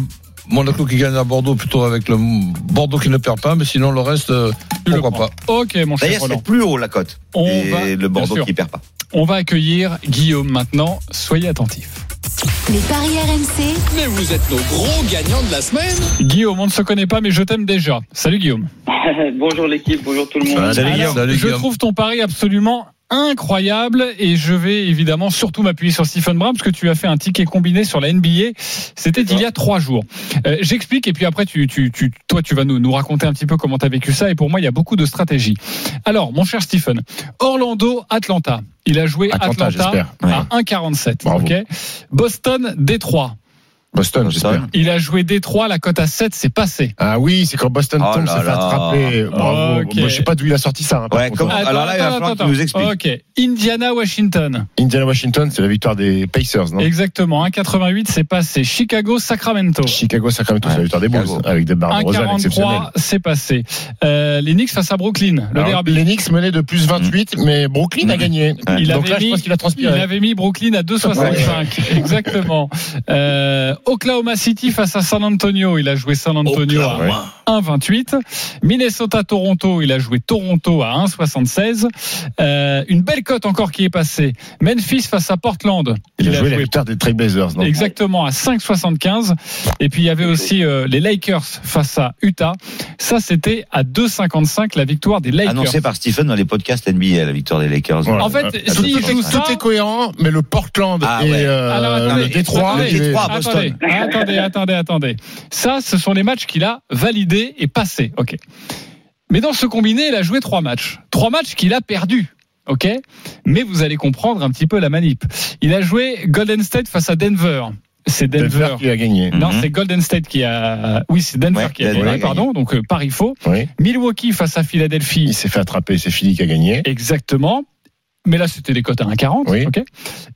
Monaco qui gagne à Bordeaux plutôt avec le Bordeaux qui ne perd pas, mais sinon le reste, euh, Tu le pourquoi prends. pas. Ok, mon cher D'ailleurs, c'est plus haut la cote. On et va- le Bordeaux qui perd pas. On va accueillir Guillaume maintenant. Soyez attentifs. Les paris RMC. Mais vous êtes nos gros gagnants de la semaine. Guillaume, on ne se connaît pas, mais je t'aime déjà. Salut Guillaume. bonjour l'équipe, bonjour tout le monde. Alors, je trouve ton pari absolument incroyable et je vais évidemment surtout m'appuyer sur Stephen Brown parce que tu as fait un ticket combiné sur la NBA. C'était il y a trois jours. Euh, J'explique et puis après tu, tu, tu, toi tu vas nous, nous raconter un petit peu comment tu as vécu ça et pour moi il y a beaucoup de stratégie. Alors mon cher Stephen, Orlando, Atlanta. Il a joué Atlanta, Atlanta, à 1,47. Ok? Boston, Détroit. Boston, j'espère. Il a joué Détroit, la cote à 7, c'est passé. Ah oui, c'est quand Boston Oh tombe, s'est fait attraper. Bravo. Moi, je sais pas d'où il a sorti ça. hein, Ouais, comment- alors là, il va falloir qu'il nous explique. Ok. Indiana, Washington. Indiana Washington, c'est la victoire des Pacers, non? Exactement. 1,88, c'est passé. Chicago, Sacramento. Chicago, Sacramento, c'est la victoire des Bulls, avec des barres de Rosanne exceptionnelles. 1,43, c'est passé. Euh, les Knicks face à Brooklyn. Le Alors, derby. les Knicks menaient de plus 28, mais Brooklyn a gagné. Il Donc avait là, je mis- pense qu'il a Il transpiré. avait mis Brooklyn à 2,65. Exactement. Euh, Oklahoma City face à San Antonio. Il a joué San Antonio Oklahoma. à 1,28. Minnesota-Toronto. Il a joué Toronto à 1,76. Euh, une belle cote encore qui est passée. Memphis face à Portland. Il a joué la victoire des Trailblazers, non? Exactement à 5,75. Et puis il y avait aussi euh, les Lakers face à Utah. Ça c'était à 2,55 la victoire des Lakers. Annoncé par Stephen dans les podcasts NBA, la victoire des Lakers. En fait, Euh, si tout, tout est, ça- tout est cohérent, mais le Portland Ah et ouais. euh, Alors, attendez, le Détroit, attendez, est- attendez, attendez, attendez, attendez. Ça, ce sont les matchs qu'il a validés et passés. Ok. Mais dans ce combiné, il a joué trois matchs. Trois matchs qu'il a perdus. Ok. Mais vous allez comprendre un petit peu la manip. Il a joué Golden State face à Denver. C'est Denver. Denver qui a gagné. Non, Mhm. c'est Golden State qui a. Oui, c'est Denver Ouais, qui a Denver gagné, a gagné. pardon. Donc, euh, Paris faux. Oui. Milwaukee face à Philadelphie. Il s'est fait attraper, c'est Philly qui a gagné. Exactement. Mais là, c'était les cotes à 1,40. Oui. ok.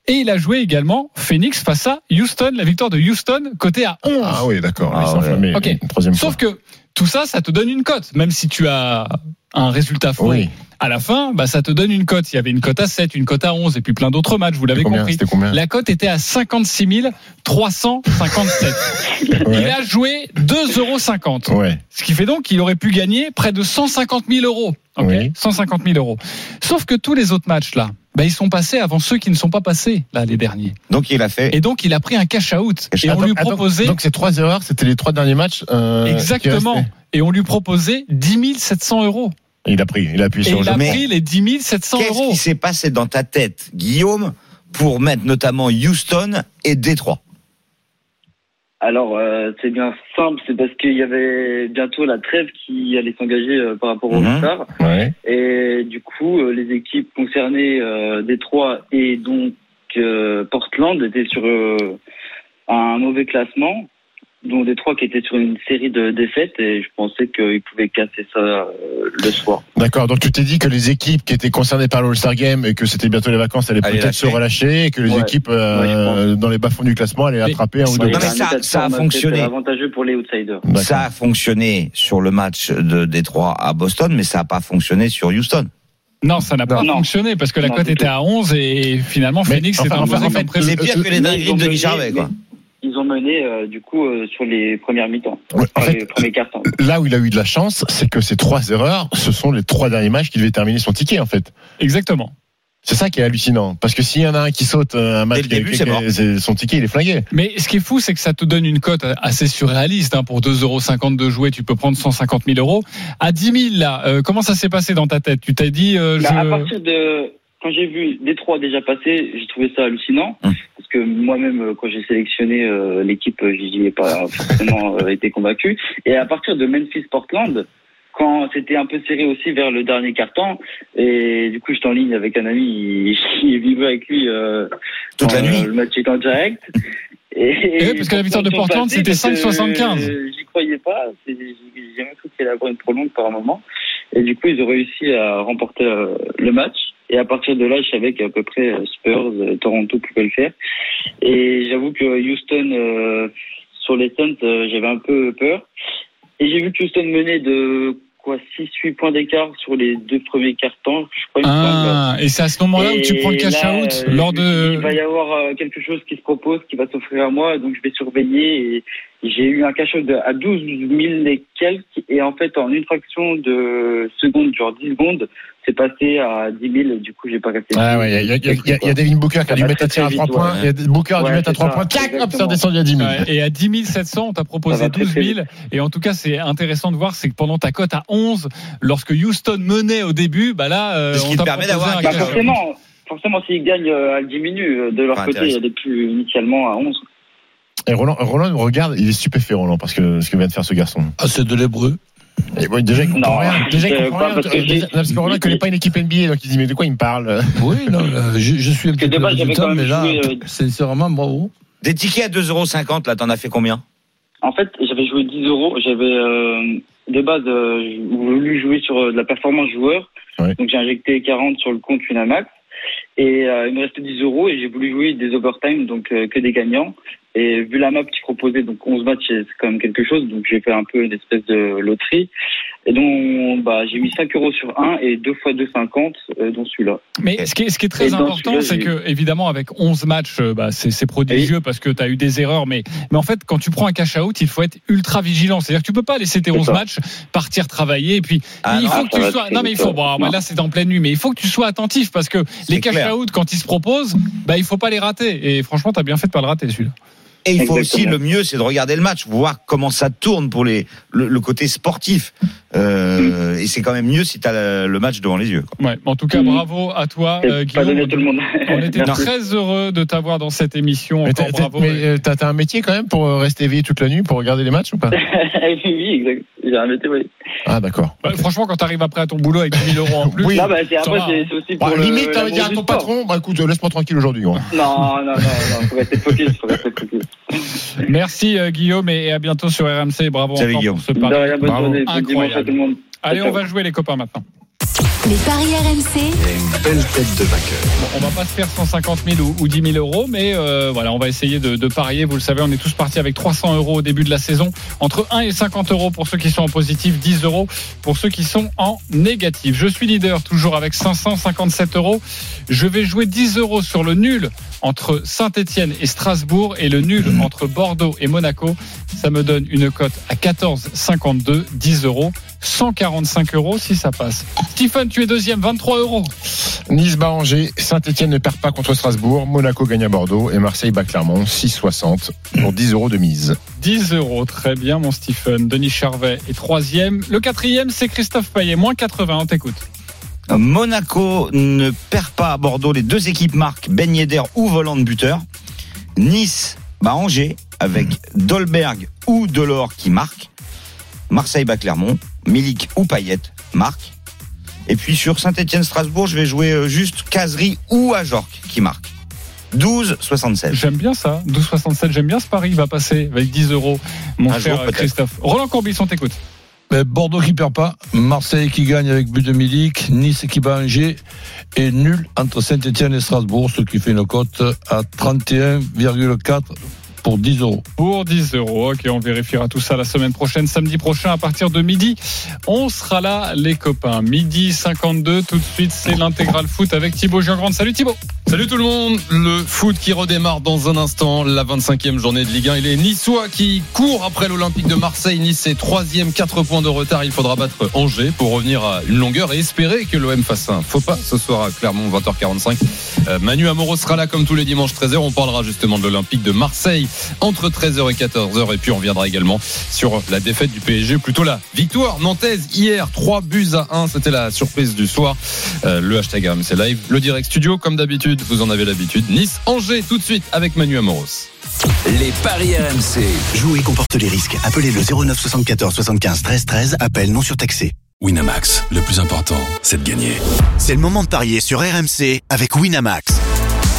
Et il a joué également Phoenix face à Houston, la victoire de Houston, côté à 11. Ah oui, d'accord. Ah ouais. enflammé Ok. une troisième fois. Sauf que tout ça, ça te donne une cote. Même si tu as un résultat faux, Oui. à la fin, bah, ça te donne une cote. Il y avait une cote à 7, une cote à 11 et puis plein d'autres matchs, vous l'avez compris. La cote était à 56 357. Il a joué 2,50 euros. Ouais. Ce qui fait donc qu'il aurait pu gagner près de 150 000 euros. Ok Oui. 150 000 euros. Sauf que tous les autres matchs là, bah, ils sont passés avant ceux qui ne sont pas passés là les derniers. Donc il a fait. Et donc il a pris un cash out Cash et on lui ah, donc- proposait Donc, ces trois erreurs, c'était les trois derniers matchs. euh, exactement et on lui proposait 10 700 euros. Il a pris, il a appuyé Et sur il le a. Mais pris les 10 700 Qu'est-ce euros. qui s'est passé dans ta tête, Guillaume, pour mettre notamment Houston et Détroit? Alors, euh, c'est bien simple, c'est parce qu'il y avait bientôt la trêve qui allait s'engager euh, par rapport au. All-Star. Ouais. Et du coup, euh, les équipes concernées, euh, Détroit et donc euh, Portland, étaient sur euh, un mauvais classement, dont Détroit qui était sur une série de défaites, et je pensais qu'ils pouvaient casser ça euh, le soir. D'accord. Donc tu t'es dit que les équipes qui étaient concernées par l'All-Star Game et que c'était bientôt les vacances allaient Allez peut-être se lâcher. relâcher et que les Ouais. équipes euh, Ouais, dans les bas-fonds du classement allaient Mais- attraper un ou deux. Non, mais ça- a fonctionné. avantageux pour les outsiders. D'accord. Ça a fonctionné sur le match de Détroit à Boston, mais ça n'a pas fonctionné sur Houston. Non, ça n'a pas Non. fonctionné parce que la cote était tout. à 11 et finalement Phoenix s'est enfin, imposé en fait. C'est pire que les Mais dingueries de Guy Charvet, quoi. Mais Ils ont mené, euh, du coup, euh, sur les premières mi-temps. Ouais, en fait, les premiers cartons. là où il a eu de la chance, c'est que ces trois erreurs, ce sont les trois derniers matchs qui devaient terminer son ticket, en fait. Exactement. C'est ça qui est hallucinant. Parce que s'il y en a un qui saute euh, un match, Dès le début, mort. son ticket, il est flingué. Mais ce qui est fou, c'est que ça te donne une cote assez surréaliste. Hein. Pour 2,50 euros de jouer, tu peux prendre 150 000 euros. À 10 000, là, euh, comment ça s'est passé dans ta tête? Tu t'es dit, euh, Bah, à partir de quand j'ai vu Détroit déjà passer, j'ai trouvé ça hallucinant Hum. Parce que moi-même euh, quand j'ai sélectionné euh, l'équipe, euh, j'y ai pas forcément euh, été convaincu. Et à partir de Memphis Portland, quand c'était un peu serré aussi vers le dernier carton, et du coup j'étais en ligne avec un ami, il vivait avec lui euh, Toute la nuit. le match était en direct. Et, Eh oui, parce que la victoire de Portland c'était passait, parce que, 5,75. euh, J'y croyais pas. J'ai jamais cru qu'il allait avoir une prolongue par un moment. Et du coup, ils ont réussi à remporter euh, le match. Et à partir de là, je savais qu'à peu près euh, Spurs, euh, Toronto pouvaient le faire. Et j'avoue que Houston, euh, sur les Suns, euh, j'avais un peu peur. Et j'ai vu que Houston menait de quoi 6-8 points d'écart sur les deux premiers cartons, je crois. semble. Ah, et c'est à ce moment-là où tu prends le cash là, out lors de. Il va y avoir quelque chose qui se propose, qui va s'offrir à moi, donc je vais surveiller. Et, j'ai eu un cash de- à 12 000 et quelques, et en fait, en une fraction de seconde, genre 10 secondes, c'est passé à 10 000, et du coup, j'ai pas capté. Ah ouais, il y a, il y a- il y a- il y a Devin Booker qui a dû Ça mettre très, tir à très 3 vite, points. ouais. Il y a Booker a dû mettre à c'est 3 ça, points. Tac, hop, c'est exactement. redescendu à 10 000. Ouais, et à 10 700, on t'a Ça proposé va très, 12 très 000. Et en tout cas, c'est intéressant de voir, c'est que pendant ta cote à 11, lorsque Houston menait au début, bah là, euh, on qui te t'a permet proposé d'avoir un Bah, forcément, forcément, s'ils gagnent, euh, elle diminue. euh, De leur côté, elle est plus initialement à 11. Et Roland, Roland nous regarde, il est stupéfait, Roland, parce que ce que vient de faire ce garçon. Ah, c'est de l'hébreu. Et bon, déjà, il comprend Non, rien. Déjà, il euh, comprend rien. parce que Euh, non, parce que Roland ne connaît pas une équipe NBA, donc il dit, mais de quoi il me parle? Oui, non, là, je, je suis un petit de peu résultat, mais là, joué, euh, sincèrement, bravo. Des tickets à 2,50€, là, t'en as fait combien? En fait, j'avais joué 10 euros. J'avais euh, de base euh, voulu jouer sur euh, de la performance joueur. Ouais. Donc j'ai injecté 40 sur le compte Winamax. Et euh, il me restait 10 euros et j'ai voulu jouer des overtime, donc euh, que des gagnants. Et vu la map qui proposait, donc 11 matchs, c'est quand même quelque chose. Donc j'ai fait un peu une espèce de loterie. Et donc bah, j'ai mis 5 euros sur un et 2 fois 2,50 euh, dont celui-là. Mais ce qui est, ce qui est très Et important, c'est que, évidemment, avec 11 matchs, euh, bah, c'est prodigieux parce que tu as eu des erreurs. Mais, mais en fait, quand tu prends un cash-out, il faut être ultra vigilant. C'est-à-dire que tu peux pas laisser tes C'est 11 ça. matchs partir travailler. Et puis, Ah il non, faut que tu sois. Non, mais il faut. Bon, bah, là, c'est en pleine nuit. Mais il faut que tu sois attentif parce que les clair. cash-out, quand ils se proposent, bah, il faut pas les rater. Et franchement, tu as bien fait de pas le rater, celui-là. Et il faut aussi, Exactement. le mieux, c'est de regarder le match, voir comment ça tourne pour les, le, le côté sportif. Euh, Et c'est quand même mieux si tu as le match devant les yeux. quoi. Ouais. En tout cas, Mhm. bravo à toi, euh, pas donné à Guillaume. tout le monde. On était Merci. très heureux de t'avoir dans cette émission. Mais Encore t'as- t'as- bravo. mais, euh, t'as t'as un métier quand même pour euh, rester éveillé toute la nuit pour regarder les matchs ou pas? Oui, oui. Ah, d'accord. Franchement, quand tu arrives après à ton boulot avec 10 000 euros en plus, Oui. Non, bah, c'est, ça après, va, c'est, hein. c'est aussi Bah, pour le, limite, de dire à ton patron, bah écoute, euh, laisse-moi tranquille aujourd'hui. gros. Non, non, non, non, faut rester focus, faut rester focus. Merci euh, Guillaume et à bientôt sur RMC. Bravo Salut, encore Guillaume. pour ce pari. rien, bonne Bravo. journée, bon dimanche à Incroyable. tout le monde. Allez, on va jouer les copains maintenant. Les paris RMC, une belle tête de vainqueur. Bon, on va pas se faire 150 000 ou, ou 10 000 euros, mais euh, voilà, on va essayer de, de parier. Vous le savez, on est tous partis avec 300 euros au début de la saison. Entre 1 et 50 euros pour ceux qui sont en positif, 10 euros pour ceux qui sont en négatif. Je suis leader, toujours avec 557 euros. Je vais jouer 10 euros sur le nul entre Saint-Etienne et Strasbourg et le nul entre Bordeaux et Monaco. Ça me donne une cote à 14,52, 10 euros. 145 euros si ça passe. Stephen, tu es deuxième, 23 euros. Nice bat Angers, Saint-Etienne ne perd pas contre Strasbourg, Monaco gagne à Bordeaux et Marseille bat Clermont, 6,60 pour 10 euros de mise. 10 euros, très bien mon Stephen. Denis Charvet est troisième. Le quatrième, c'est Christophe Payet, moins 80, on t'écoute. Monaco ne perd pas à Bordeaux. Les deux équipes marquent Ben Yedder ou volant de buteur. Nice bat Angers avec Dolberg ou Delors qui marque. Marseille bat Clermont. Milik ou Payet marque. Et puis sur Saint-Etienne-Strasbourg, je vais jouer euh, juste Casery ou Ajorc qui marque. 12,76. J'aime bien ça, 12,67, j'aime bien ce pari, il va passer avec 10 euros, mon Un cher jour. Christophe. Roland Courbis, on t'écoute. Bordeaux qui perd pas, Marseille qui gagne avec but de Milik, Nice qui bat Angers et nul entre Saint-Etienne et Strasbourg, ce qui fait une cote à 31,4 pour 10 euros. Pour 10 euros, ok, on vérifiera tout ça la semaine prochaine, samedi prochain à partir de midi. On sera là, les copains. Midi 52, tout de suite, c'est l'intégral foot avec Thibaut Giangrande. Salut Thibaut Salut tout le monde, le foot qui redémarre dans un instant, la 25e journée de Ligue 1. Il est Niçois qui court après l'Olympique de Marseille. Nice est troisième, 4 points de retard. Il faudra battre Angers pour revenir à une longueur et espérer que l'OM fasse un faux pas ce soir à Clermont, 20h45. Euh, Manu Amoro sera là comme tous les dimanches 13h. On parlera justement de l'Olympique de Marseille entre 13h et 14h. Et puis on reviendra également sur la défaite du PSG, plutôt la victoire nantaise hier, 3 buts à 1. C'était la surprise du soir. Euh, le hashtag RMC Live, le direct studio comme d'habitude, vous en avez l'habitude. Nice, Angers tout de suite avec Manu Amoros. Les paris RMC. Jouer comporte les risques. Appelez le 09 74 75 13 13. Appel non surtaxé. Winamax, le plus important, c'est de gagner. C'est le moment de parier sur RMC avec Winamax.